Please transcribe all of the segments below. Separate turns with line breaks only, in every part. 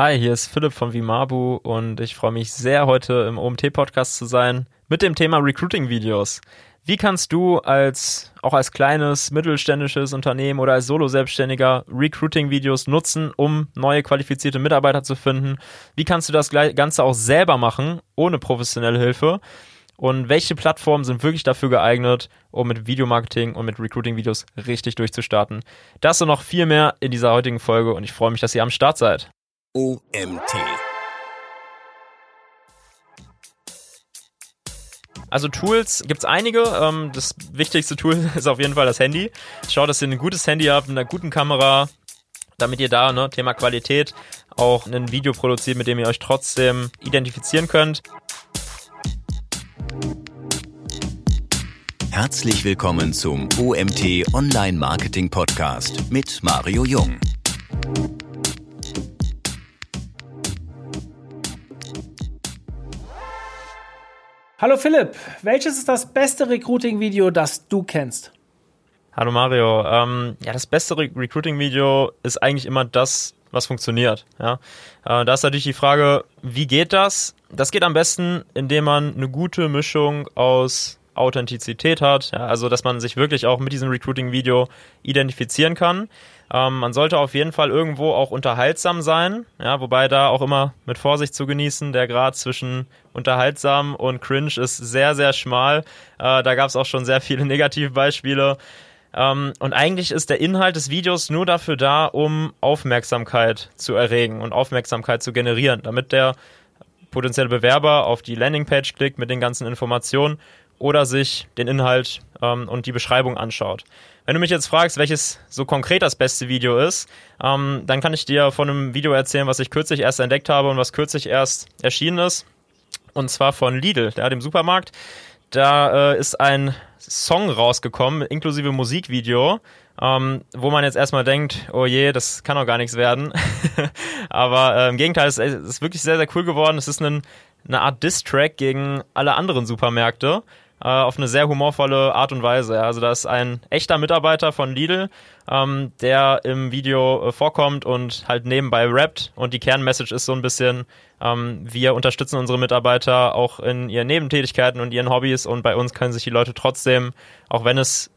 Hi, hier ist Philipp von Vimabu und ich freue mich sehr, heute im OMT-Podcast zu sein mit dem Thema Recruiting-Videos. Wie kannst du als auch als kleines mittelständisches Unternehmen oder als Solo-Selbstständiger Recruiting-Videos nutzen, um neue qualifizierte Mitarbeiter zu finden? Wie kannst du das Ganze auch selber machen, ohne professionelle Hilfe? Und welche Plattformen sind wirklich dafür geeignet, um mit Videomarketing und mit Recruiting-Videos richtig durchzustarten? Das und noch viel mehr in dieser heutigen Folge und ich freue mich, dass ihr am Start seid.
OMT.
Also Tools gibt es einige. Ähm, das wichtigste Tool ist auf jeden Fall das Handy. Schaut, dass ihr ein gutes Handy habt mit einer guten Kamera, damit ihr da, ne, Thema Qualität, auch ein Video produziert, mit dem ihr euch trotzdem identifizieren könnt.
Herzlich willkommen zum OMT Online Marketing Podcast mit Mario Jung.
Hallo Philipp, welches ist das beste Recruiting-Video, das du kennst?
Hallo Mario. Ähm, ja, das beste Re Recruiting-Video ist eigentlich immer das, was funktioniert. Ja? Äh, da ist natürlich die Frage, wie geht das? Das geht am besten, indem man eine gute Mischung aus Authentizität hat, ja? also dass man sich wirklich auch mit diesem Recruiting-Video identifizieren kann. Ähm, man sollte auf jeden Fall irgendwo auch unterhaltsam sein, ja, wobei da auch immer mit Vorsicht zu genießen. Der Grad zwischen unterhaltsam und cringe ist sehr, sehr schmal. Äh, da gab es auch schon sehr viele Negativbeispiele. Ähm, und eigentlich ist der Inhalt des Videos nur dafür da, um Aufmerksamkeit zu erregen und Aufmerksamkeit zu generieren, damit der potenzielle Bewerber auf die Landingpage klickt mit den ganzen Informationen oder sich den Inhalt ähm, und die Beschreibung anschaut. Wenn du mich jetzt fragst, welches so konkret das beste Video ist, ähm, dann kann ich dir von einem Video erzählen, was ich kürzlich erst entdeckt habe und was kürzlich erst erschienen ist. Und zwar von Lidl, ja, dem Supermarkt. Da äh, ist ein Song rausgekommen, inklusive Musikvideo, ähm, wo man jetzt erstmal denkt, oh je, das kann doch gar nichts werden. Aber äh, im Gegenteil, es ist wirklich sehr, sehr cool geworden. Es ist ein, eine Art Diss-Track gegen alle anderen Supermärkte äh, auf eine sehr humorvolle Art und Weise. Also da ist ein echter Mitarbeiter von Lidl, ähm, der im Video äh, vorkommt und halt nebenbei rappt und die Kernmessage ist so ein bisschen, ähm, wir unterstützen unsere Mitarbeiter auch in ihren Nebentätigkeiten und ihren Hobbys und bei uns können sich die Leute trotzdem, auch wenn es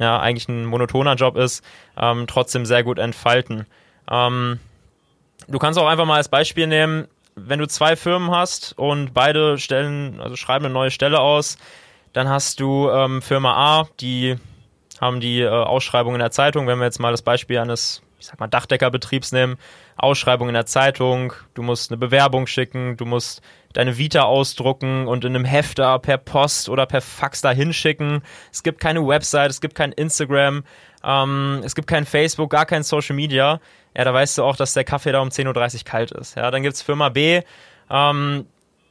ja eigentlich ein monotoner Job ist, ähm, trotzdem sehr gut entfalten. Ähm, du kannst auch einfach mal als Beispiel nehmen, wenn du zwei Firmen hast und beide stellen, also schreiben eine neue Stelle aus, dann hast du ähm, Firma A, die haben die äh, Ausschreibung in der Zeitung. Wenn wir jetzt mal das Beispiel eines, ich sag mal, Dachdeckerbetriebs nehmen, Ausschreibung in der Zeitung, du musst eine Bewerbung schicken, du musst deine Vita ausdrucken und in einem Hefter per Post oder per Fax da hinschicken. Es gibt keine Website, es gibt kein Instagram, ähm, es gibt kein Facebook, gar kein Social Media. Ja, da weißt du auch, dass der Kaffee da um 10.30 Uhr kalt ist. Ja, dann gibt's Firma B, ähm,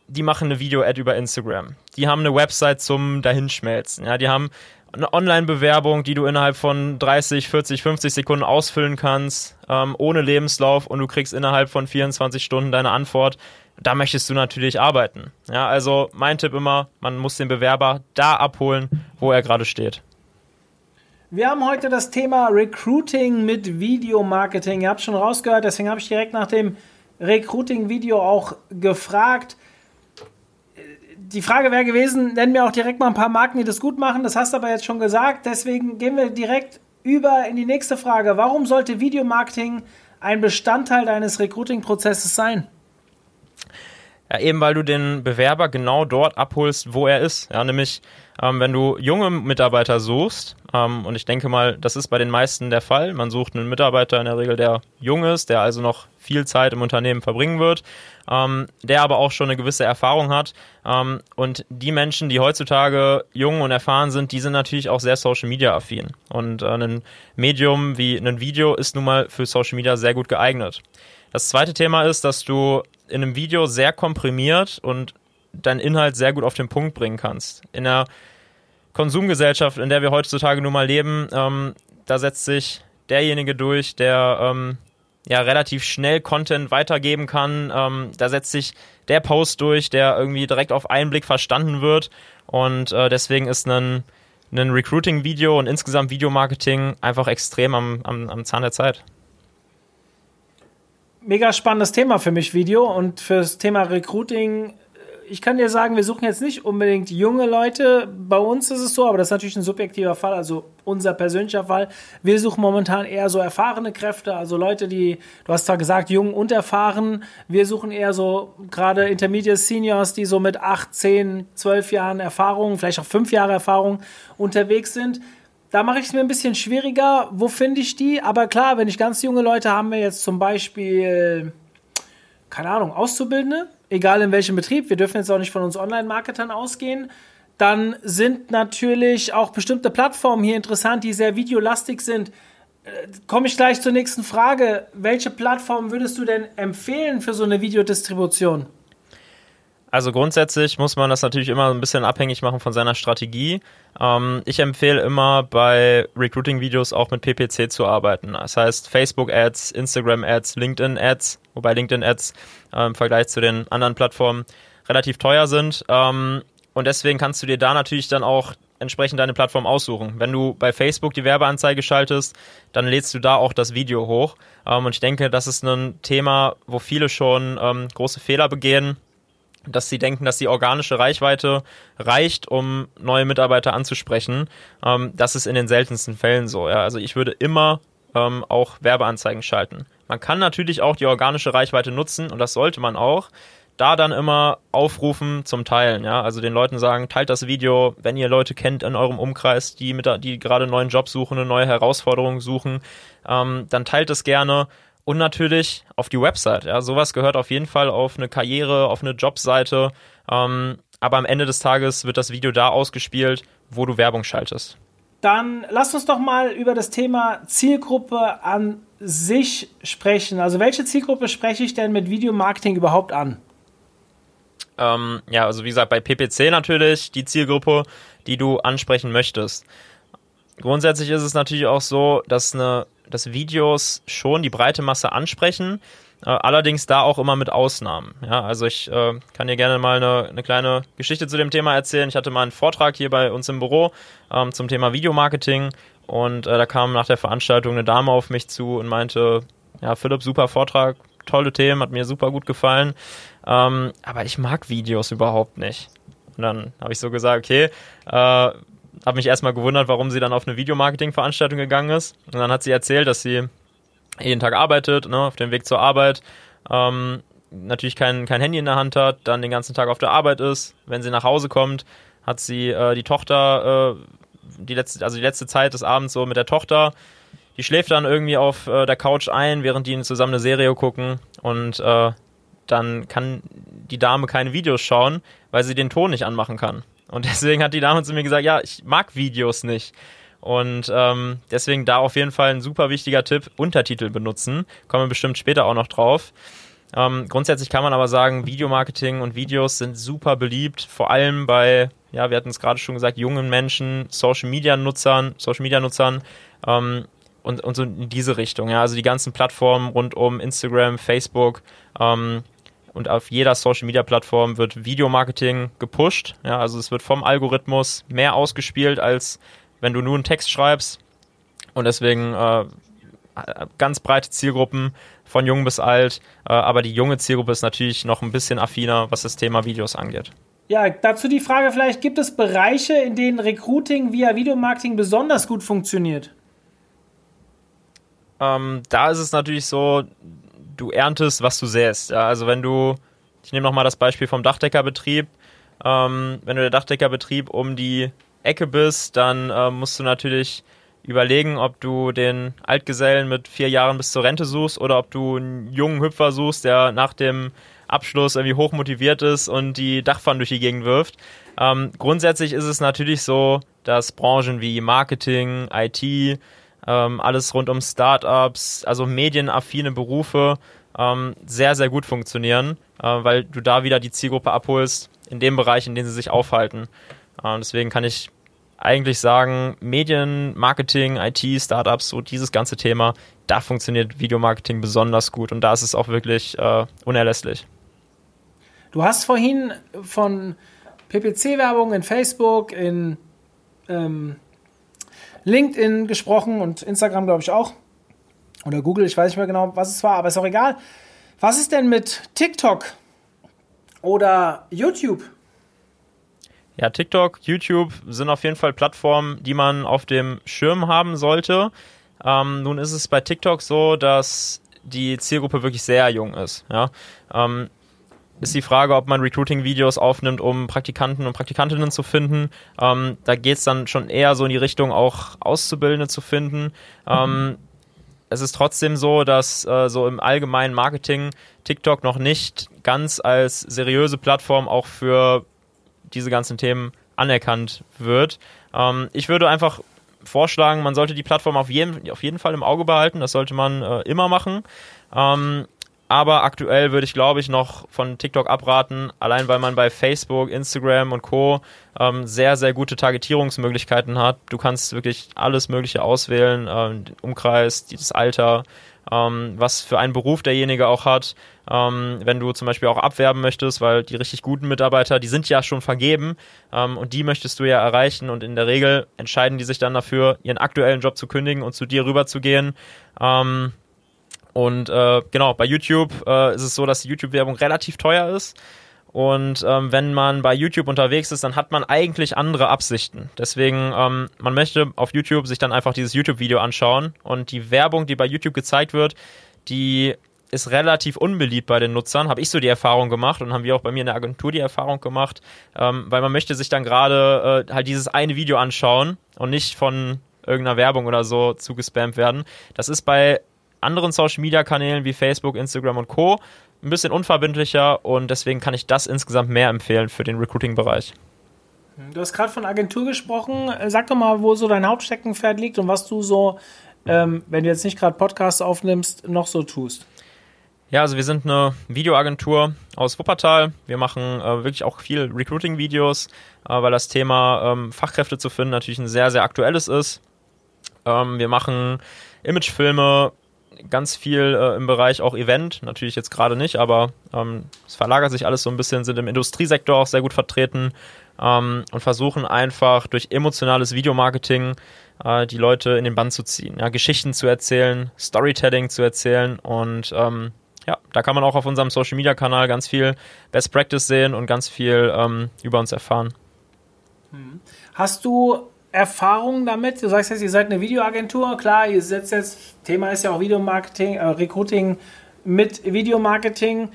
die machen eine Video-Ad über Instagram. Die haben eine Website zum Dahinschmelzen. Ja, die haben eine Online-Bewerbung, die du innerhalb von 30, 40, 50 Sekunden ausfüllen kannst, ähm, ohne Lebenslauf und du kriegst innerhalb von 24 Stunden deine Antwort. Da möchtest du natürlich arbeiten. Ja, also mein Tipp immer, man muss den Bewerber da abholen, wo er gerade steht.
Wir haben heute das Thema Recruiting mit Videomarketing. Ihr habt schon rausgehört, deswegen habe ich direkt nach dem Recruiting-Video auch gefragt die Frage wäre gewesen, nenn mir auch direkt mal ein paar Marken, die das gut machen. Das hast du aber jetzt schon gesagt. Deswegen gehen wir direkt über in die nächste Frage. Warum sollte Videomarketing ein Bestandteil deines Recruiting-Prozesses sein?
Ja, eben weil du den Bewerber genau dort abholst, wo er ist. Ja, nämlich, ähm, wenn du junge Mitarbeiter suchst, ähm, und ich denke mal, das ist bei den meisten der Fall. Man sucht einen Mitarbeiter in der Regel, der jung ist, der also noch viel Zeit im Unternehmen verbringen wird, ähm, der aber auch schon eine gewisse Erfahrung hat. Ähm, und die Menschen, die heutzutage jung und erfahren sind, die sind natürlich auch sehr Social Media affin. Und äh, ein Medium wie ein Video ist nun mal für Social Media sehr gut geeignet. Das zweite Thema ist, dass du in einem Video sehr komprimiert und deinen Inhalt sehr gut auf den Punkt bringen kannst. In der Konsumgesellschaft, in der wir heutzutage nun mal leben, ähm, da setzt sich derjenige durch, der ähm, ja relativ schnell Content weitergeben kann. Ähm, da setzt sich der Post durch, der irgendwie direkt auf einen Blick verstanden wird. Und äh, deswegen ist ein, ein Recruiting-Video und insgesamt Videomarketing einfach extrem am, am, am Zahn der Zeit.
Mega spannendes Thema für mich, Video. Und fürs Thema Recruiting ich kann dir sagen, wir suchen jetzt nicht unbedingt junge Leute. Bei uns ist es so, aber das ist natürlich ein subjektiver Fall, also unser persönlicher Fall. Wir suchen momentan eher so erfahrene Kräfte, also Leute, die, du hast zwar gesagt, jung und erfahren. Wir suchen eher so gerade Intermediate Seniors, die so mit 8, 10, 12 Jahren Erfahrung, vielleicht auch 5 Jahre Erfahrung unterwegs sind. Da mache ich es mir ein bisschen schwieriger. Wo finde ich die? Aber klar, wenn ich ganz junge Leute haben wir jetzt zum Beispiel, keine Ahnung, Auszubildende, egal in welchem Betrieb, wir dürfen jetzt auch nicht von uns Online-Marketern ausgehen, dann sind natürlich auch bestimmte Plattformen hier interessant, die sehr videolastig sind. Komme ich gleich zur nächsten Frage. Welche Plattform würdest du denn empfehlen für so eine Videodistribution?
Also grundsätzlich muss man das natürlich immer ein bisschen abhängig machen von seiner Strategie. Ähm, ich empfehle immer bei Recruiting-Videos auch mit PPC zu arbeiten. Das heißt Facebook-Ads, Instagram-Ads, LinkedIn-Ads, wobei LinkedIn-Ads äh, im Vergleich zu den anderen Plattformen relativ teuer sind. Ähm, und deswegen kannst du dir da natürlich dann auch entsprechend deine Plattform aussuchen. Wenn du bei Facebook die Werbeanzeige schaltest, dann lädst du da auch das Video hoch. Ähm, und ich denke, das ist ein Thema, wo viele schon ähm, große Fehler begehen dass sie denken, dass die organische Reichweite reicht, um neue Mitarbeiter anzusprechen. Ähm, das ist in den seltensten Fällen so. Ja. Also ich würde immer ähm, auch Werbeanzeigen schalten. Man kann natürlich auch die organische Reichweite nutzen und das sollte man auch. Da dann immer aufrufen zum Teilen, ja. Also den Leuten sagen, teilt das Video, wenn ihr Leute kennt in eurem Umkreis, die mit, die gerade einen neuen Job suchen, eine neue Herausforderung suchen, ähm, dann teilt es gerne und natürlich auf die Website. Ja, sowas gehört auf jeden Fall auf eine Karriere, auf eine Jobseite. Ähm, aber am Ende des Tages wird das Video da ausgespielt, wo du Werbung schaltest.
Dann lass uns doch mal über das Thema Zielgruppe an sich sprechen. Also welche Zielgruppe spreche ich denn mit Videomarketing überhaupt an?
Ähm, ja, also wie gesagt, bei PPC natürlich die Zielgruppe, die du ansprechen möchtest. Grundsätzlich ist es natürlich auch so, dass eine dass Videos schon die breite Masse ansprechen, äh, allerdings da auch immer mit Ausnahmen. Ja, also ich äh, kann dir gerne mal eine, eine, kleine Geschichte zu dem Thema erzählen. Ich hatte mal einen Vortrag hier bei uns im Büro ähm, zum Thema Videomarketing und äh, da kam nach der Veranstaltung eine Dame auf mich zu und meinte, ja, Philipp, super Vortrag, tolle Themen, hat mir super gut gefallen, ähm, aber ich mag Videos überhaupt nicht. Und dann habe ich so gesagt, okay, äh, habe mich erstmal gewundert, warum sie dann auf eine Videomarketing-Veranstaltung gegangen ist. Und dann hat sie erzählt, dass sie jeden Tag arbeitet, ne, auf dem Weg zur Arbeit, ähm, natürlich kein, kein Handy in der Hand hat, dann den ganzen Tag auf der Arbeit ist. Wenn sie nach Hause kommt, hat sie äh, die Tochter, äh, die letzte, also die letzte Zeit des Abends so mit der Tochter, die schläft dann irgendwie auf äh, der Couch ein, während die zusammen eine Serie gucken und äh, dann kann die Dame keine Videos schauen, weil sie den Ton nicht anmachen kann. Und deswegen hat die Dame zu mir gesagt, ja, ich mag Videos nicht. Und ähm, deswegen da auf jeden Fall ein super wichtiger Tipp, Untertitel benutzen. Kommen wir bestimmt später auch noch drauf. Ähm, grundsätzlich kann man aber sagen, Videomarketing und Videos sind super beliebt, vor allem bei, ja, wir hatten es gerade schon gesagt, jungen Menschen, Social Media Nutzern, Social Media Nutzern ähm, und, und so in diese Richtung. Ja, also die ganzen Plattformen rund um Instagram, Facebook, ähm, und auf jeder Social Media Plattform wird Videomarketing gepusht. Ja, also es wird vom Algorithmus mehr ausgespielt, als wenn du nur einen Text schreibst. Und deswegen äh, ganz breite Zielgruppen von jung bis alt. Äh, aber die junge Zielgruppe ist natürlich noch ein bisschen affiner, was das Thema Videos angeht.
Ja, dazu die Frage vielleicht, gibt es Bereiche, in denen Recruiting via Videomarketing besonders gut funktioniert?
Ähm, da ist es natürlich so, du erntest, was du säst. Ja, also wenn du, ich nehme nochmal das Beispiel vom Dachdeckerbetrieb, ähm, wenn du der Dachdeckerbetrieb um die Ecke bist, dann äh, musst du natürlich überlegen, ob du den Altgesellen mit vier Jahren bis zur Rente suchst oder ob du einen jungen Hüpfer suchst, der nach dem Abschluss irgendwie hoch motiviert ist und die Dachpfannen durch die Gegend wirft. Ähm, grundsätzlich ist es natürlich so, dass Branchen wie Marketing, IT, ähm, alles rund um Startups, also medienaffine Berufe ähm, sehr, sehr gut funktionieren, äh, weil du da wieder die Zielgruppe abholst in dem Bereich, in dem sie sich aufhalten. Äh, deswegen kann ich eigentlich sagen, Medien, Marketing, IT, Startups, so dieses ganze Thema, da funktioniert Videomarketing besonders gut und da ist es auch wirklich äh, unerlässlich.
Du hast vorhin von PPC-Werbung in Facebook, in ähm, LinkedIn gesprochen und Instagram, glaube ich, auch. Oder Google, ich weiß nicht mehr genau, was es war, aber ist auch egal. Was ist denn mit TikTok oder YouTube?
Ja, TikTok, YouTube sind auf jeden Fall Plattformen, die man auf dem Schirm haben sollte. Ähm, nun ist es bei TikTok so, dass die Zielgruppe wirklich sehr jung ist. Ja? Ähm, ist die Frage, ob man Recruiting-Videos aufnimmt, um Praktikanten und Praktikantinnen zu finden. Ähm, da geht es dann schon eher so in die Richtung, auch Auszubildende zu finden. Ähm, es ist trotzdem so, dass äh, so im allgemeinen Marketing TikTok noch nicht ganz als seriöse Plattform auch für diese ganzen Themen anerkannt wird. Ähm, ich würde einfach vorschlagen, man sollte die Plattform auf jeden, auf jeden Fall im Auge behalten. Das sollte man äh, immer machen. Ähm, aber aktuell würde ich, glaube ich, noch von TikTok abraten, allein weil man bei Facebook, Instagram und Co. Ähm, sehr, sehr gute Targetierungsmöglichkeiten hat. Du kannst wirklich alles Mögliche auswählen, ähm, den Umkreis, das Alter, ähm, was für einen Beruf derjenige auch hat. Ähm, wenn du zum Beispiel auch abwerben möchtest, weil die richtig guten Mitarbeiter, die sind ja schon vergeben ähm, und die möchtest du ja erreichen und in der Regel entscheiden die sich dann dafür, ihren aktuellen Job zu kündigen und zu dir rüberzugehen. Ähm, und äh, genau, bei YouTube äh, ist es so, dass die YouTube-Werbung relativ teuer ist. Und ähm, wenn man bei YouTube unterwegs ist, dann hat man eigentlich andere Absichten. Deswegen, ähm, man möchte auf YouTube sich dann einfach dieses YouTube-Video anschauen. Und die Werbung, die bei YouTube gezeigt wird, die ist relativ unbeliebt bei den Nutzern, habe ich so die Erfahrung gemacht und haben wir auch bei mir in der Agentur die Erfahrung gemacht, ähm, weil man möchte sich dann gerade äh, halt dieses eine Video anschauen und nicht von irgendeiner Werbung oder so zugespammt werden. Das ist bei anderen Social Media Kanälen wie Facebook, Instagram und Co. ein bisschen unverbindlicher und deswegen kann ich das insgesamt mehr empfehlen für den Recruiting-Bereich.
Du hast gerade von Agentur gesprochen. Sag doch mal, wo so dein Hauptsteckenpferd liegt und was du so, ähm, wenn du jetzt nicht gerade Podcasts aufnimmst, noch so tust.
Ja, also wir sind eine Videoagentur aus Wuppertal. Wir machen äh, wirklich auch viel Recruiting-Videos, äh, weil das Thema ähm, Fachkräfte zu finden natürlich ein sehr, sehr aktuelles ist. Ähm, wir machen Imagefilme, ganz viel äh, im Bereich auch Event, natürlich jetzt gerade nicht, aber ähm, es verlagert sich alles so ein bisschen, sind im Industriesektor auch sehr gut vertreten ähm, und versuchen einfach durch emotionales Videomarketing äh, die Leute in den Bann zu ziehen, ja, Geschichten zu erzählen, Storytelling zu erzählen und ähm, ja, da kann man auch auf unserem Social Media Kanal ganz viel Best Practice sehen und ganz viel ähm, über uns erfahren.
Hast du Erfahrungen damit? Du sagst jetzt, ihr seid eine Videoagentur. Klar, ihr setzt jetzt, Thema ist ja auch Videomarketing, äh, Recruiting mit Videomarketing.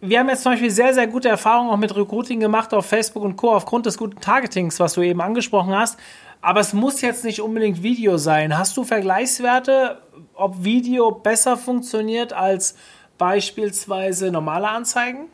Wir haben jetzt zum Beispiel sehr, sehr gute Erfahrungen auch mit Recruiting gemacht auf Facebook und Co. aufgrund des guten Targetings, was du eben angesprochen hast. Aber es muss jetzt nicht unbedingt Video sein. Hast du Vergleichswerte, ob Video besser funktioniert als beispielsweise normale Anzeigen?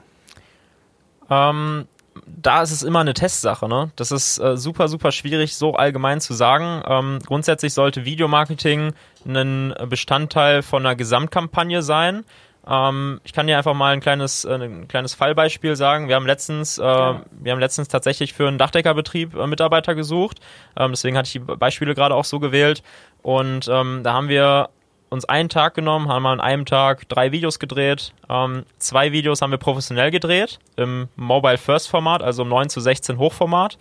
Ähm, da ist es immer eine Testsache. Ne? Das ist äh, super, super schwierig, so allgemein zu sagen. Ähm, grundsätzlich sollte Videomarketing ein Bestandteil von einer Gesamtkampagne sein. Ähm, ich kann dir einfach mal ein kleines, äh, ein kleines Fallbeispiel sagen. Wir haben letztens, äh, ja. wir haben letztens tatsächlich für einen Dachdeckerbetrieb äh, Mitarbeiter gesucht. Ähm, deswegen hatte ich die Beispiele gerade auch so gewählt. Und ähm, da haben wir uns einen Tag genommen, haben an einem Tag drei Videos gedreht. Ähm, zwei Videos haben wir professionell gedreht im Mobile First Format, also im 9 zu 16 Hochformat.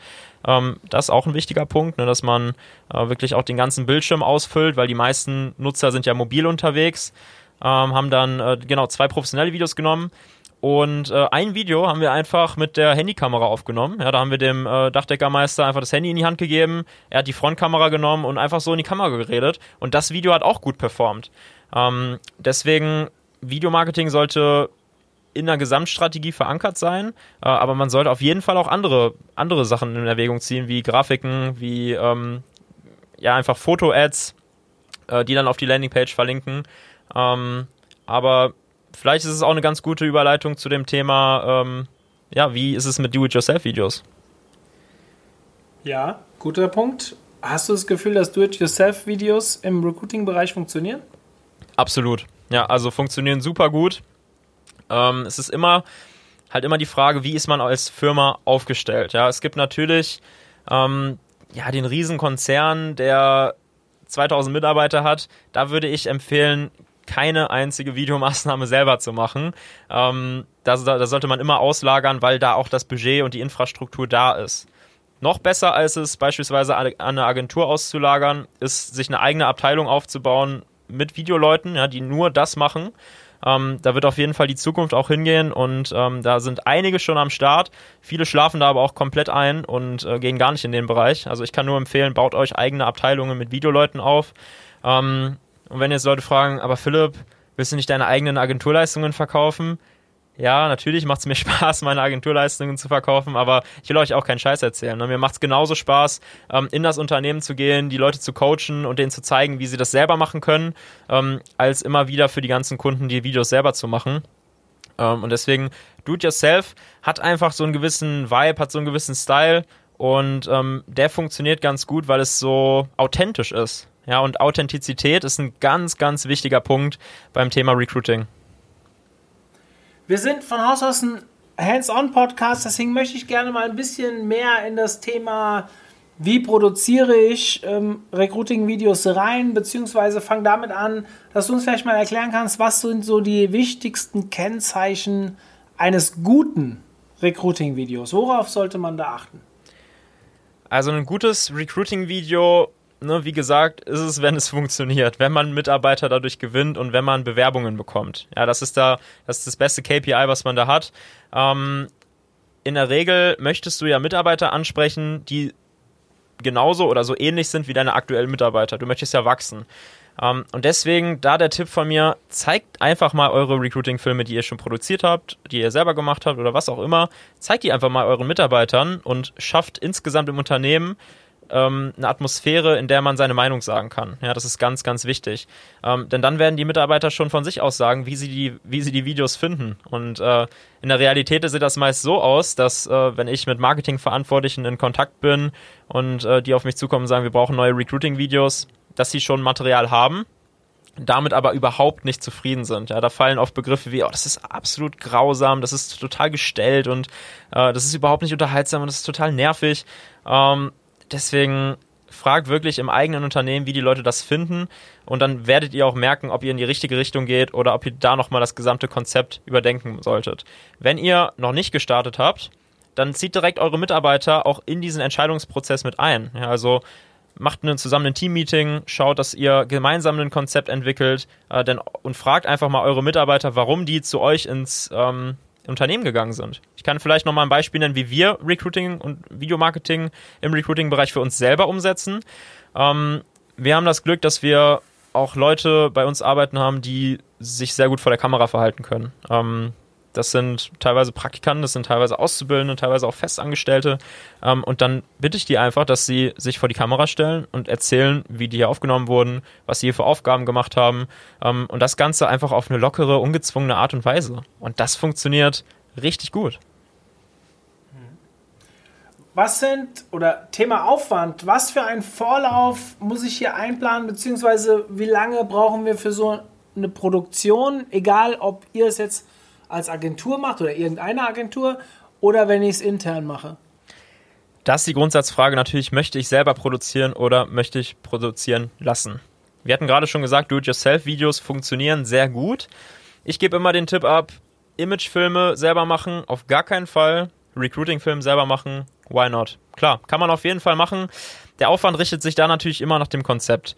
Ähm, das ist auch ein wichtiger Punkt, ne, dass man äh, wirklich auch den ganzen Bildschirm ausfüllt, weil die meisten Nutzer sind ja mobil unterwegs. Ähm, haben dann äh, genau zwei professionelle Videos genommen und äh, ein Video haben wir einfach mit der Handykamera aufgenommen. Ja, da haben wir dem äh, Dachdeckermeister einfach das Handy in die Hand gegeben. Er hat die Frontkamera genommen und einfach so in die Kamera geredet. Und das Video hat auch gut performt. Ähm, deswegen, Videomarketing sollte in der Gesamtstrategie verankert sein, äh, aber man sollte auf jeden Fall auch andere, andere Sachen in Erwägung ziehen, wie Grafiken, wie ähm, ja einfach Foto-Ads, äh, die dann auf die Landingpage verlinken. Ähm, aber vielleicht ist es auch eine ganz gute Überleitung zu dem Thema, ähm, ja, wie ist es mit Do-it-yourself-Videos?
Ja, guter Punkt. Hast du das Gefühl, dass Do-it-yourself-Videos im Recruiting-Bereich funktionieren?
Absolut. Ja, also funktionieren super gut. Ähm, es ist immer halt immer die Frage, wie ist man als Firma aufgestellt? Ja, es gibt natürlich ähm, ja den Riesenkonzern, der 2000 Mitarbeiter hat. Da würde ich empfehlen, keine einzige Videomaßnahme selber zu machen. Ähm, da, da sollte man immer auslagern, weil da auch das Budget und die Infrastruktur da ist. Noch besser als es beispielsweise an eine Agentur auszulagern, ist, sich eine eigene Abteilung aufzubauen mit Videoleuten, ja, die nur das machen. Ähm, da wird auf jeden Fall die Zukunft auch hingehen und ähm, da sind einige schon am Start. Viele schlafen da aber auch komplett ein und äh, gehen gar nicht in den Bereich. Also ich kann nur empfehlen, baut euch eigene Abteilungen mit Videoleuten auf. Ähm, und wenn jetzt Leute fragen, aber Philipp, willst du nicht deine eigenen Agenturleistungen verkaufen? ja, natürlich macht es mir Spaß, meine Agenturleistungen zu verkaufen, aber ich will euch auch keinen Scheiß erzählen. Ne? Mir macht es genauso Spaß, ähm, in das Unternehmen zu gehen, die Leute zu coachen und denen zu zeigen, wie sie das selber machen können, ähm, als immer wieder für die ganzen Kunden die Videos selber zu machen. Ähm, und deswegen, Do It Yourself hat einfach so einen gewissen Vibe, hat so einen gewissen Style und der funktioniert ganz gut, weil es so authentisch ist. Ja, und Authentizität ist ein ganz, ganz wichtiger Punkt beim Thema Recruiting.
Wir sind von Haus aus ein Hands-on-Podcast, deswegen möchte ich gerne mal ein bisschen mehr in das Thema, wie produziere ich ähm, Recruiting-Videos rein, beziehungsweise fang damit an, dass du uns vielleicht mal erklären kannst, was sind so die wichtigsten Kennzeichen eines guten Recruiting-Videos? Worauf sollte man da achten?
Also ein gutes Recruiting-Video ne, wie gesagt, ist es, wenn es funktioniert, wenn man Mitarbeiter dadurch gewinnt und wenn man Bewerbungen bekommt. Ja, das ist da, das ist das beste KPI, was man da hat. Ähm, in der Regel möchtest du ja Mitarbeiter ansprechen, die genauso oder so ähnlich sind wie deine aktuellen Mitarbeiter. Du möchtest ja wachsen. Um, ähm, und deswegen da der Tipp von mir, zeigt einfach mal eure Recruiting-Filme, die ihr schon produziert habt, die ihr selber gemacht habt oder was auch immer. Zeigt die einfach mal euren Mitarbeitern und schafft insgesamt im Unternehmen ähm, eine Atmosphäre, in der man seine Meinung sagen kann. Ja, das ist ganz, ganz wichtig. Ähm, denn dann werden die Mitarbeiter schon von sich aus sagen, wie sie die, wie sie die Videos finden. Und äh, in der Realität sieht das meist so aus, dass äh, wenn ich mit Marketingverantwortlichen in Kontakt bin und äh, die auf mich zukommen und sagen, wir brauchen neue Recruiting-Videos, dass sie schon Material haben, damit aber überhaupt nicht zufrieden sind. Ja, da fallen oft Begriffe wie, oh, das ist absolut grausam, das ist total gestellt und äh, das ist überhaupt nicht unterhaltsam und das ist total nervig. Ähm, deswegen fragt wirklich im eigenen Unternehmen, wie die Leute das finden und dann werdet ihr auch merken, ob ihr in die richtige Richtung geht oder ob ihr da nochmal das gesamte Konzept überdenken solltet. Wenn ihr noch nicht gestartet habt, dann zieht direkt eure Mitarbeiter auch in diesen Entscheidungsprozess mit ein. Ja, also macht einen, zusammen ein Team-Meeting, schaut, dass ihr gemeinsam ein Konzept entwickelt äh, denn, und fragt einfach mal eure Mitarbeiter, warum die zu euch ins ähm, Unternehmen gegangen sind. Ich kann vielleicht noch mal ein Beispiel nennen, wie wir Recruiting und Videomarketing im Recruiting-Bereich für uns selber umsetzen. Ähm, wir haben das Glück, dass wir auch Leute bei uns arbeiten haben, die sich sehr gut vor der Kamera verhalten können. Ähm, das sind teilweise Praktikanten, das sind teilweise Auszubildende, teilweise auch Festangestellte. Ähm, und dann bitte ich die einfach, dass sie sich vor die Kamera stellen und erzählen, wie die hier aufgenommen wurden, was sie hier für Aufgaben gemacht haben. Ähm, und das Ganze einfach auf eine lockere, ungezwungene Art und Weise. Und das funktioniert richtig gut.
Was sind, oder Thema Aufwand, was für ein Vorlauf muss ich hier einplanen, beziehungsweise wie lange brauchen wir für so eine Produktion, egal ob ihr es jetzt als Agentur macht oder irgendeine Agentur oder wenn ich es intern mache?
Das ist die Grundsatzfrage natürlich, möchte ich selber produzieren oder möchte ich produzieren lassen? Wir hatten gerade schon gesagt, Do-it-yourself-Videos funktionieren sehr gut. Ich gebe immer den Tipp ab, Imagefilme selber machen, auf gar keinen Fall. Recruiting-Film selber machen, why not? Klar, kann man auf jeden Fall machen. Der Aufwand richtet sich da natürlich immer nach dem Konzept.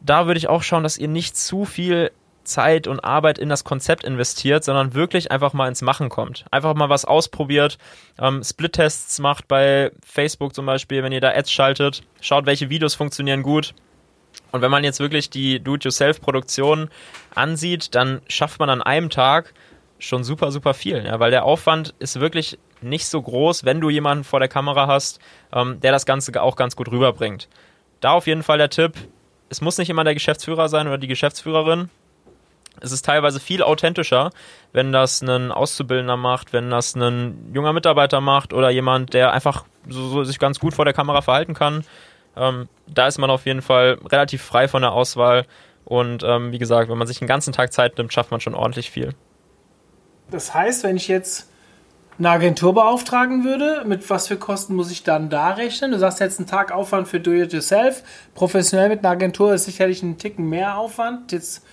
Da würde ich auch schauen, dass ihr nicht zu viel Zeit und Arbeit in das Konzept investiert, sondern wirklich einfach mal ins Machen kommt. Einfach mal was ausprobiert, ähm, Split-Tests macht bei Facebook zum Beispiel, wenn ihr da Ads schaltet, schaut, welche Videos funktionieren gut. Und wenn man jetzt wirklich die Do-it-yourself-Produktion ansieht, dann schafft man an einem Tag schon super, super viel, ja, weil der Aufwand ist wirklich nicht so groß, wenn du jemanden vor der Kamera hast, ähm, der das Ganze auch ganz gut rüberbringt. Da auf jeden Fall der Tipp, es muss nicht immer der Geschäftsführer sein oder die Geschäftsführerin, es ist teilweise viel authentischer, wenn das ein Auszubildender macht, wenn das ein junger Mitarbeiter macht oder jemand, der einfach so, so sich ganz gut vor der Kamera verhalten kann. Ähm, da ist man auf jeden Fall relativ frei von der Auswahl. Und ähm, wie gesagt, wenn man sich den ganzen Tag Zeit nimmt, schafft man schon ordentlich viel.
Das heißt, wenn ich jetzt eine Agentur beauftragen würde, mit was für Kosten muss ich dann da rechnen? Du sagst jetzt einen Tag Aufwand für Do-It-Yourself. Professionell mit einer Agentur ist sicherlich ein Ticken mehr Aufwand. Jetzt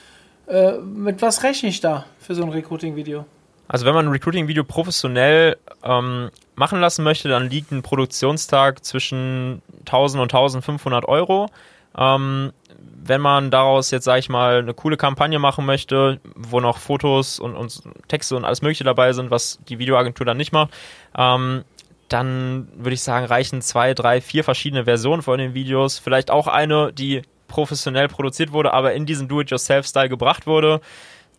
äh, mit was rechne ich da für so ein Recruiting-Video?
Also wenn man ein Recruiting-Video professionell ähm, machen lassen möchte, dann liegt ein Produktionstag zwischen 1000 und 1500 Euro. Ähm, wenn man daraus jetzt, sage ich mal, eine coole Kampagne machen möchte, wo noch Fotos und, und Texte und alles Mögliche dabei sind, was die Videoagentur dann nicht macht, ähm, dann würde ich sagen, reichen zwei, drei, vier verschiedene Versionen von den Videos. Vielleicht auch eine, die professionell produziert wurde, aber in diesen Do-it-yourself-Style gebracht wurde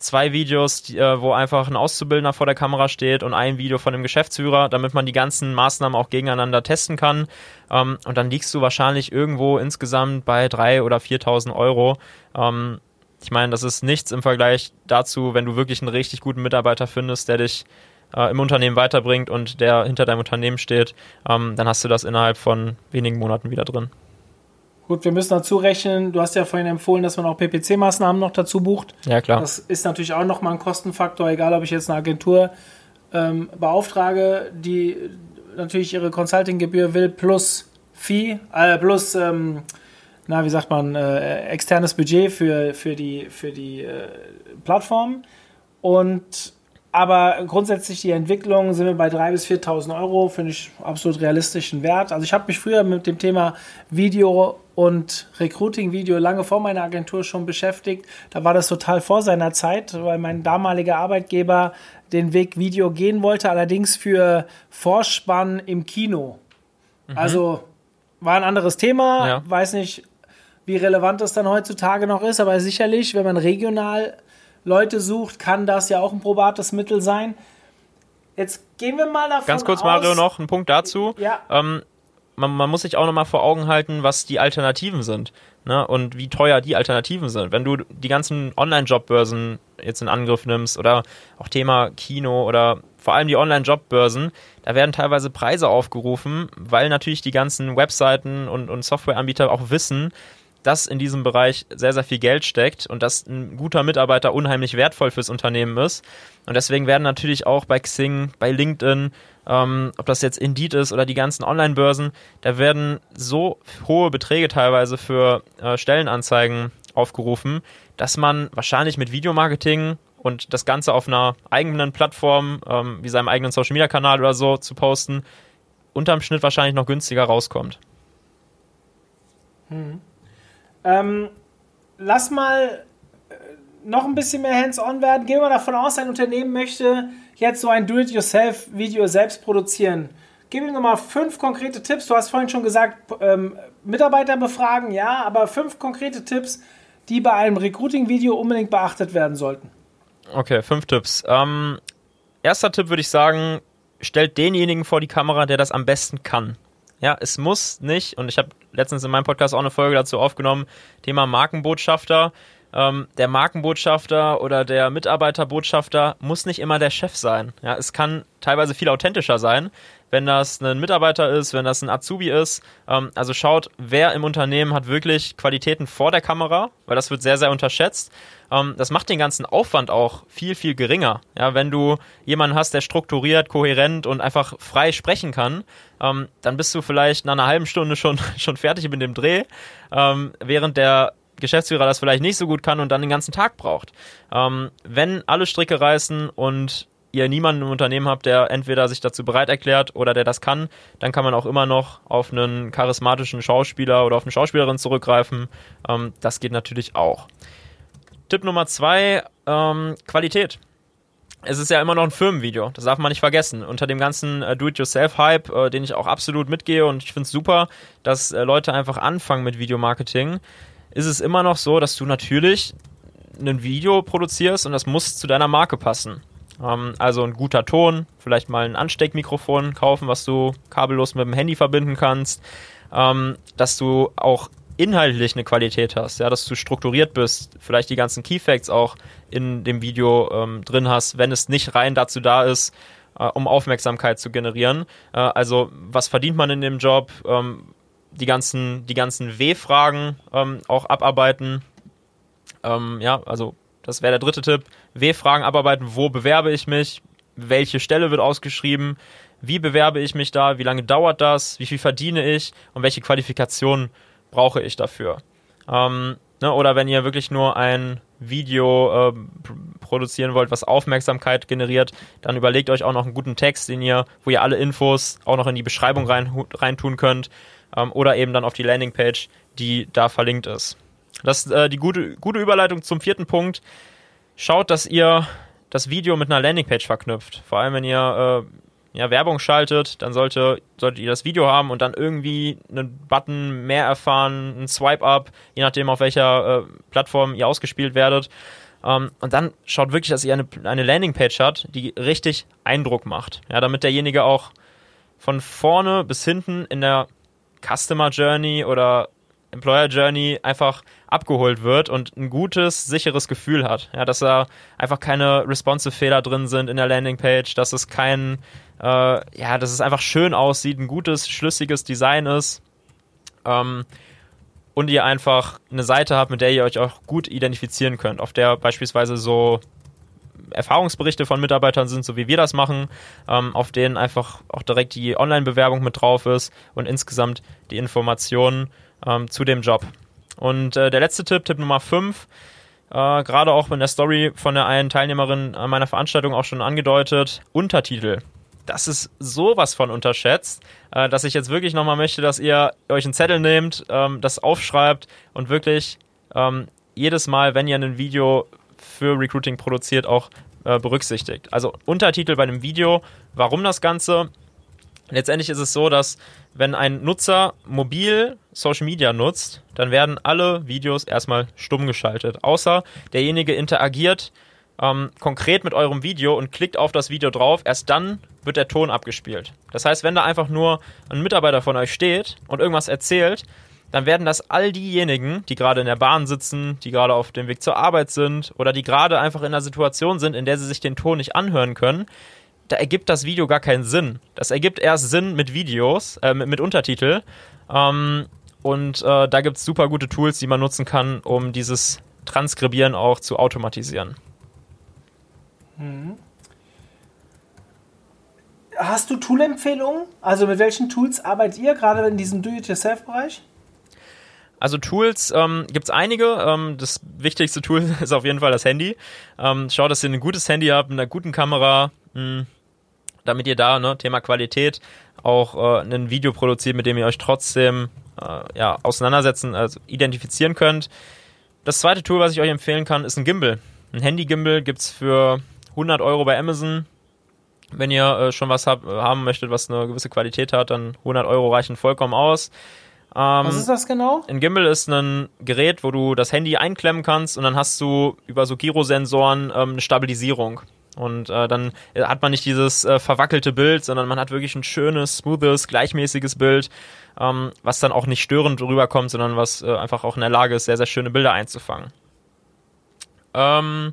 zwei Videos, die, äh, wo einfach ein Auszubildender vor der Kamera steht und ein Video von dem Geschäftsführer, damit man die ganzen Maßnahmen auch gegeneinander testen kann. Ähm, und dann liegst du wahrscheinlich irgendwo insgesamt bei 3.000 oder 4.000 Euro. Ähm, ich meine, das ist nichts im Vergleich dazu, wenn du wirklich einen richtig guten Mitarbeiter findest, der dich äh, im Unternehmen weiterbringt und der hinter deinem Unternehmen steht, ähm, dann hast du das innerhalb von wenigen Monaten wieder drin.
Gut, wir müssen dazu rechnen, du hast ja vorhin empfohlen, dass man auch PPC-Maßnahmen noch dazu bucht.
Ja, klar.
Das ist natürlich auch nochmal ein Kostenfaktor, egal ob ich jetzt eine Agentur ähm, beauftrage, die natürlich ihre Consulting-Gebühr will, plus Fee, äh, plus, ähm, na, wie sagt man, äh, externes Budget für, für die, für die äh, Plattform. Und aber grundsätzlich die Entwicklung sind wir bei 3.000 bis 4.000 Euro, finde ich absolut realistischen Wert. Also ich habe mich früher mit dem Thema Video und Recruiting-Video lange vor meiner Agentur schon beschäftigt. Da war das total vor seiner Zeit, weil mein damaliger Arbeitgeber den Weg Video gehen wollte, allerdings für Vorspann im Kino. Mhm. Also war ein anderes Thema. Ja. Weiß nicht, wie relevant das dann heutzutage noch ist, aber sicherlich, wenn man regional Leute sucht, kann das ja auch ein probates Mittel sein. Jetzt gehen wir mal davon
Ganz kurz, aus, Mario, noch ein Punkt dazu. Ja. Ähm, man, man, muss sich auch nochmal vor Augen halten, was die Alternativen sind ne? und wie teuer die Alternativen sind. Wenn du die ganzen Online-Jobbörsen jetzt in Angriff nimmst oder auch Thema Kino oder vor allem die Online-Jobbörsen, da werden teilweise Preise aufgerufen, weil natürlich die ganzen Webseiten und, und Softwareanbieter auch wissen, dass in diesem Bereich sehr, sehr viel Geld steckt und dass ein guter Mitarbeiter unheimlich wertvoll fürs Unternehmen ist. Und deswegen werden natürlich auch bei Xing, bei LinkedIn, ähm, ob das jetzt Indeed ist oder die ganzen Online-Börsen, da werden so hohe Beträge teilweise für äh, Stellenanzeigen aufgerufen, dass man wahrscheinlich mit Videomarketing und das Ganze auf einer eigenen Plattform, ähm, wie seinem eigenen Social-Media-Kanal oder so zu posten, unterm Schnitt wahrscheinlich noch günstiger rauskommt.
Mhm. Ähm, lass mal äh, noch ein bisschen mehr hands-on werden. Gehen wir davon aus, ein Unternehmen möchte jetzt so ein Do-it-yourself-Video selbst produzieren. Gib mir nochmal fünf konkrete Tipps. Du hast vorhin schon gesagt, ähm, Mitarbeiter befragen, ja, aber fünf konkrete Tipps, die bei einem Recruiting-Video unbedingt beachtet werden sollten.
Okay, fünf Tipps. Ähm, erster Tipp würde ich sagen, stellt denjenigen vor die Kamera, der das am besten kann. Ja, es muss nicht, und ich habe letztens in meinem Podcast auch eine Folge dazu aufgenommen, Thema Markenbotschafter. Ähm, der Markenbotschafter oder der Mitarbeiterbotschafter muss nicht immer der Chef sein. Ja, es kann teilweise viel authentischer sein, wenn das ein Mitarbeiter ist, wenn das ein Azubi ist. Ähm, also schaut, wer im Unternehmen hat wirklich Qualitäten vor der Kamera, weil das wird sehr, sehr unterschätzt. Ähm, das macht den ganzen Aufwand auch viel, viel geringer. Ja, wenn du jemanden hast, der strukturiert, kohärent und einfach frei sprechen kann, ähm, dann bist du vielleicht nach einer halben Stunde schon, schon fertig mit dem Dreh, ähm, während der Geschäftsführer das vielleicht nicht so gut kann und dann den ganzen Tag braucht. Ähm, wenn alle Stricke reißen und ihr niemanden im Unternehmen habt, der entweder sich dazu bereit erklärt oder der das kann, dann kann man auch immer noch auf einen charismatischen Schauspieler oder auf eine Schauspielerin zurückgreifen. Ähm, das geht natürlich auch. Tipp Nummer zwei, ähm, Qualität. Es ist ja immer noch ein Firmenvideo, das darf man nicht vergessen. Unter dem ganzen äh, Do-it-yourself-Hype, äh, den ich auch absolut mitgehe und ich finde es super, dass äh, Leute einfach anfangen mit Videomarketing, ist es immer noch so, dass du natürlich ein Video produzierst und das muss zu deiner Marke passen. Ähm, also ein guter Ton, vielleicht mal ein Ansteckmikrofon kaufen, was du kabellos mit dem Handy verbinden kannst, ähm, dass du auch inhaltlich eine Qualität hast, ja, dass du strukturiert bist, vielleicht die ganzen Keyfacts auch in dem Video ähm, drin hast, wenn es nicht rein dazu da ist, äh, um Aufmerksamkeit zu generieren. Äh, also was verdient man in dem Job? Ähm, die ganzen, die ganzen W-Fragen ähm, auch abarbeiten. Ähm, ja, also das wäre der dritte Tipp. W-Fragen abarbeiten. Wo bewerbe ich mich? Welche Stelle wird ausgeschrieben? Wie bewerbe ich mich da? Wie lange dauert das? Wie viel verdiene ich? Und welche Qualifikationen brauche ich dafür? Ähm, ne, oder wenn ihr wirklich nur ein Video äh, produzieren wollt, was Aufmerksamkeit generiert, dann überlegt euch auch noch einen guten Text, den ihr, wo ihr alle Infos auch noch in die Beschreibung rein, rein tun könnt. Ähm, oder eben dann auf die Landingpage, die da verlinkt ist. Das ist äh, die gute, gute Überleitung zum vierten Punkt. Schaut, dass ihr das Video mit einer Landingpage verknüpft. Vor allem, wenn ihr äh, ja, Werbung schaltet, dann sollte, solltet ihr das Video haben und dann irgendwie einen Button mehr erfahren, einen Swipe-Up, je nachdem, auf welcher äh, Plattform ihr ausgespielt werdet. Ähm, und dann schaut wirklich, dass ihr eine, eine Landingpage habt, die richtig Eindruck macht. Ja, damit derjenige auch von vorne bis hinten in der Customer Journey oder Employer Journey einfach abgeholt wird und ein gutes, sicheres Gefühl hat. Ja, dass da einfach keine responsive Fehler drin sind in der Landingpage, dass es kein, äh, ja, dass es einfach schön aussieht, ein gutes, schlüssiges Design ist. Ähm, und ihr einfach eine Seite habt, mit der ihr euch auch gut identifizieren könnt, auf der beispielsweise so Erfahrungsberichte von Mitarbeitern sind, so wie wir das machen, ähm, auf denen einfach auch direkt die Online-Bewerbung mit drauf ist und insgesamt die Informationen ähm, zu dem Job. Und äh, der letzte Tipp, Tipp Nummer 5, äh, gerade auch in der Story von der einen Teilnehmerin meiner Veranstaltung auch schon angedeutet, Untertitel. Das ist sowas von unterschätzt, äh, dass ich jetzt wirklich nochmal möchte, dass ihr euch einen Zettel nehmt, ähm, das aufschreibt und wirklich ähm, jedes Mal, wenn ihr ein Video für Recruiting produziert, auch äh, berücksichtigt. Also Untertitel bei einem Video, warum das Ganze? Letztendlich ist es so, dass wenn ein Nutzer mobil Social Media nutzt, dann werden alle Videos erstmal stumm geschaltet. Außer derjenige interagiert ähm, konkret mit eurem Video und klickt auf das Video drauf. Erst dann wird der Ton abgespielt. Das heißt, wenn da einfach nur ein Mitarbeiter von euch steht und irgendwas erzählt, dann werden das all diejenigen, die gerade in der Bahn sitzen, die gerade auf dem Weg zur Arbeit sind oder die gerade einfach in einer Situation sind, in der sie sich den Ton nicht anhören können, da ergibt das Video gar keinen Sinn. Das ergibt erst Sinn mit Videos, äh, mit, mit Untertitel. Ähm, und äh, da gibt es super gute Tools, die man nutzen kann, um dieses Transkribieren auch zu automatisieren.
Mhm. Hast du Tool-Empfehlungen? Also mit welchen Tools arbeitet ihr gerade in diesem Do-it-yourself-Bereich?
Also Tools ähm, gibt es einige. Ähm, das wichtigste Tool ist auf jeden Fall das Handy. Ähm, schaut, dass ihr ein gutes Handy habt, mit einer guten Kamera, mh, hm, damit ihr da, ne, Thema Qualität, auch äh, ein Video produziert, mit dem ihr euch trotzdem äh, ja, auseinandersetzen, also identifizieren könnt. Das zweite Tool, was ich euch empfehlen kann, ist ein Gimbal. Ein Handy-Gimbal gibt es für 100 Euro bei Amazon. Wenn ihr äh, schon was hab, haben möchtet, was eine gewisse Qualität hat, dann 100 Euro reichen vollkommen aus.
Ähm, Was ist das genau?
Ein Gimbal ist ein Gerät, wo du das Handy einklemmen kannst und dann hast du über so Gyrosensoren ähm, eine Stabilisierung. Und äh, dann hat man nicht dieses äh, verwackelte Bild, sondern man hat wirklich ein schönes, smoothes, gleichmäßiges Bild, ähm, was dann auch nicht störend rüberkommt, sondern was äh, einfach auch in der Lage ist, sehr, sehr schöne Bilder einzufangen. Ähm,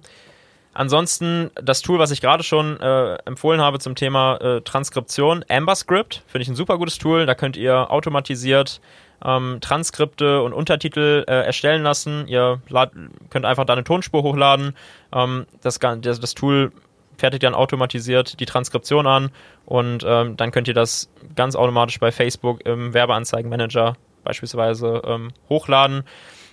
ansonsten das Tool, was ich gerade schon äh, empfohlen habe zum Thema äh, Transkription, AmberScript, finde ich ein super gutes Tool. Da könnt ihr automatisiert ähm, Transkripte und Untertitel äh, erstellen lassen. Ihr könnt einfach da eine Tonspur hochladen. Ähm, das, das, das, Tool fertigt dann automatisiert die Transkription an und ähm, dann könnt ihr das ganz automatisch bei Facebook im Werbeanzeigenmanager beispielsweise ähm, hochladen.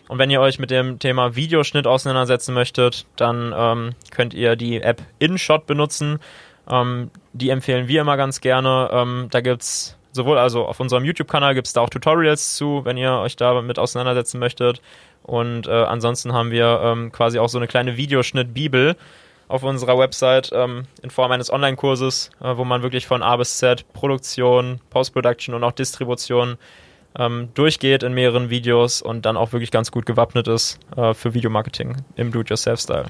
Und wenn ihr euch mit dem Thema Videoschnitt auseinandersetzen möchtet, dann ähm, könnt ihr die App InShot benutzen. Ähm, die empfehlen wir immer ganz gerne. Da es sowohl also auf unserem YouTube-Kanal gibt es da auch Tutorials zu, wenn ihr euch damit auseinandersetzen möchtet. Und äh, ansonsten haben wir ähm, quasi auch so eine kleine Videoschnitt-Bibel auf unserer Website ähm, in Form eines Online-Kurses, äh, wo man wirklich von A bis Z Produktion, Post-Production und auch Distribution ähm, durchgeht in mehreren Videos und dann auch wirklich ganz gut gewappnet ist äh, für Videomarketing im Do-it-yourself-Style.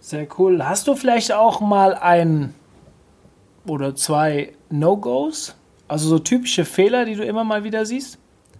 Sehr cool. Hast du vielleicht auch mal ein oder zwei No-Gos? Also so typische Fehler, die du immer mal wieder siehst?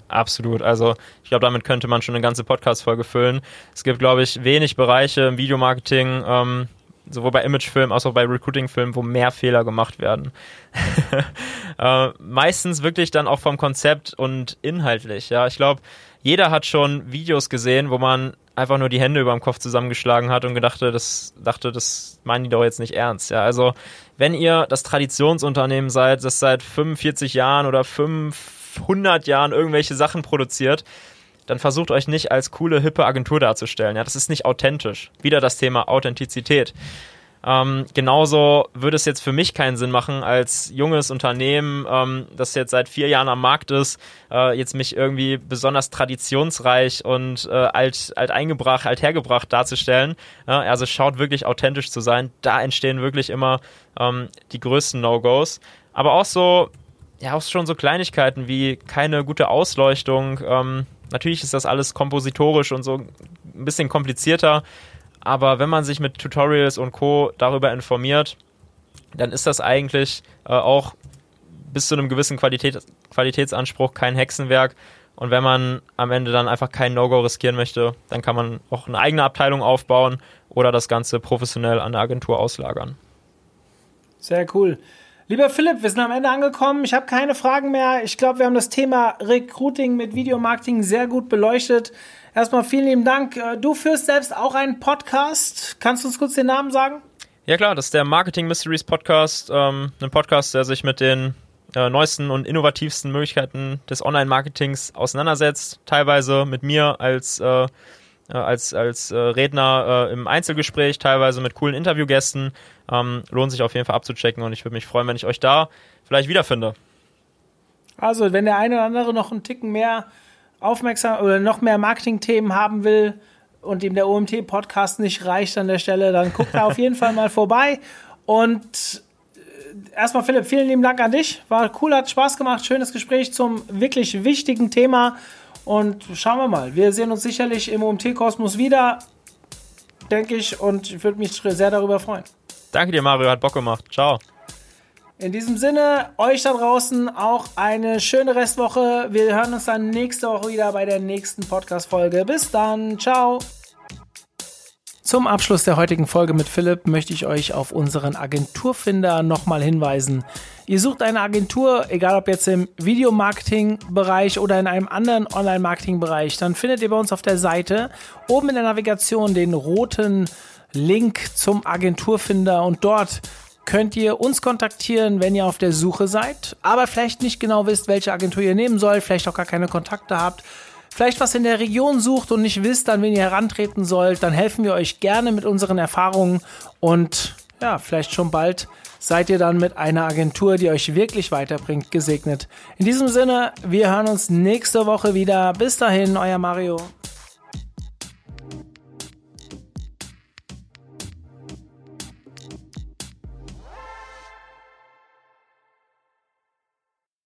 Absolut. Also ich glaube, damit könnte man schon eine ganze Podcast-Folge füllen. Es gibt, glaube ich, wenig Bereiche im Videomarketing, ähm, sowohl bei Imagefilmen als auch bei Recruiting-Filmen, wo mehr Fehler gemacht werden. äh, meistens wirklich dann auch vom Konzept und inhaltlich. Ja, ich glaube, jeder hat schon Videos gesehen, wo man einfach nur die Hände über dem Kopf zusammengeschlagen hat und gedachte, das dachte, das meinen die doch jetzt nicht ernst. Ja, also wenn ihr das Traditionsunternehmen seid, das seit 45 Jahren oder 500 Jahren irgendwelche Sachen produziert, dann versucht euch nicht als coole, hippe Agentur darzustellen. Ja, das ist nicht authentisch. Wieder das Thema Authentizität. Ähm, genauso würde es jetzt für mich keinen Sinn machen, als junges Unternehmen, ähm, das jetzt seit vier Jahren am Markt ist, äh, jetzt mich irgendwie besonders traditionsreich und äh, alt, alt eingebracht, alt hergebracht darzustellen. Ja, also schaut wirklich authentisch zu sein. Da entstehen wirklich immer ähm, die größten No-Gos. Aber auch so, ja, auch schon so Kleinigkeiten wie keine gute Ausleuchtung. Ähm, natürlich ist das alles kompositorisch und so ein bisschen komplizierter. Aber wenn man sich mit Tutorials und Co. darüber informiert, dann ist das eigentlich äh, auch bis zu einem gewissen Qualität, Qualitätsanspruch kein Hexenwerk. Und wenn man am Ende dann einfach kein No-Go riskieren möchte, dann kann man auch eine eigene Abteilung aufbauen oder das Ganze professionell an der Agentur auslagern.
Sehr cool. Lieber Philipp, wir sind am Ende angekommen. Ich habe keine Fragen mehr. Ich glaube, wir haben das Thema Recruiting mit Videomarketing sehr gut beleuchtet. Erstmal vielen lieben Dank. Äh, du führst selbst auch einen Podcast. Kannst du uns kurz den Namen sagen?
Ja klar, das ist der Marketing Mysteries Podcast. Ähm, ein Podcast, der sich mit den äh, neuesten und innovativsten Möglichkeiten des Online-Marketings auseinandersetzt. Teilweise mit mir als, äh, äh als, als äh, Redner äh, im Einzelgespräch, teilweise mit coolen Interviewgästen. Ähm, lohnt sich auf jeden Fall abzuchecken und ich würde mich freuen, wenn ich euch da vielleicht wiederfinde.
Also, wenn der eine oder andere noch einen Ticken mehr aufmerksam oder noch mehr Marketing-Themen haben will und ihm der OMT-Podcast nicht reicht an der Stelle, dann guckt da auf jeden Fall mal vorbei. Und äh, erstmal, Philipp, vielen lieben Dank an dich. War cool, hat Spaß gemacht. Schönes Gespräch zum wirklich wichtigen Thema. Und schauen wir mal. Wir sehen uns sicherlich im OMT-Kosmos wieder, denke ich. Und ich würde mich sehr darüber freuen.
Danke dir, Mario. Hat Bock gemacht. Ciao.
In diesem Sinne, euch da draußen auch eine schöne Restwoche. Wir hören uns dann nächste Woche wieder bei der nächsten Podcast-Folge. Bis dann. Ciao. Zum Abschluss der heutigen Folge mit Philipp möchte ich euch auf unseren Agenturfinder nochmal hinweisen. Ihr sucht eine Agentur, egal ob jetzt im Videomarketing-Bereich oder in einem anderen Online-Marketing-Bereich, dann findet ihr bei uns auf der Seite oben in der Navigation den roten Link zum Agenturfinder und dort könnt ihr uns kontaktieren, wenn ihr auf der Suche seid, aber vielleicht nicht genau wisst, welche Agentur ihr nehmen sollt, vielleicht auch gar keine Kontakte habt, vielleicht was in der Region sucht und nicht wisst, an wen ihr herantreten sollt, dann helfen wir euch gerne mit unseren Erfahrungen und ja, vielleicht schon bald seid ihr dann mit einer Agentur, die euch wirklich weiterbringt, gesegnet. In diesem Sinne, wir hören uns nächste Woche wieder. Bis dahin, euer Mario.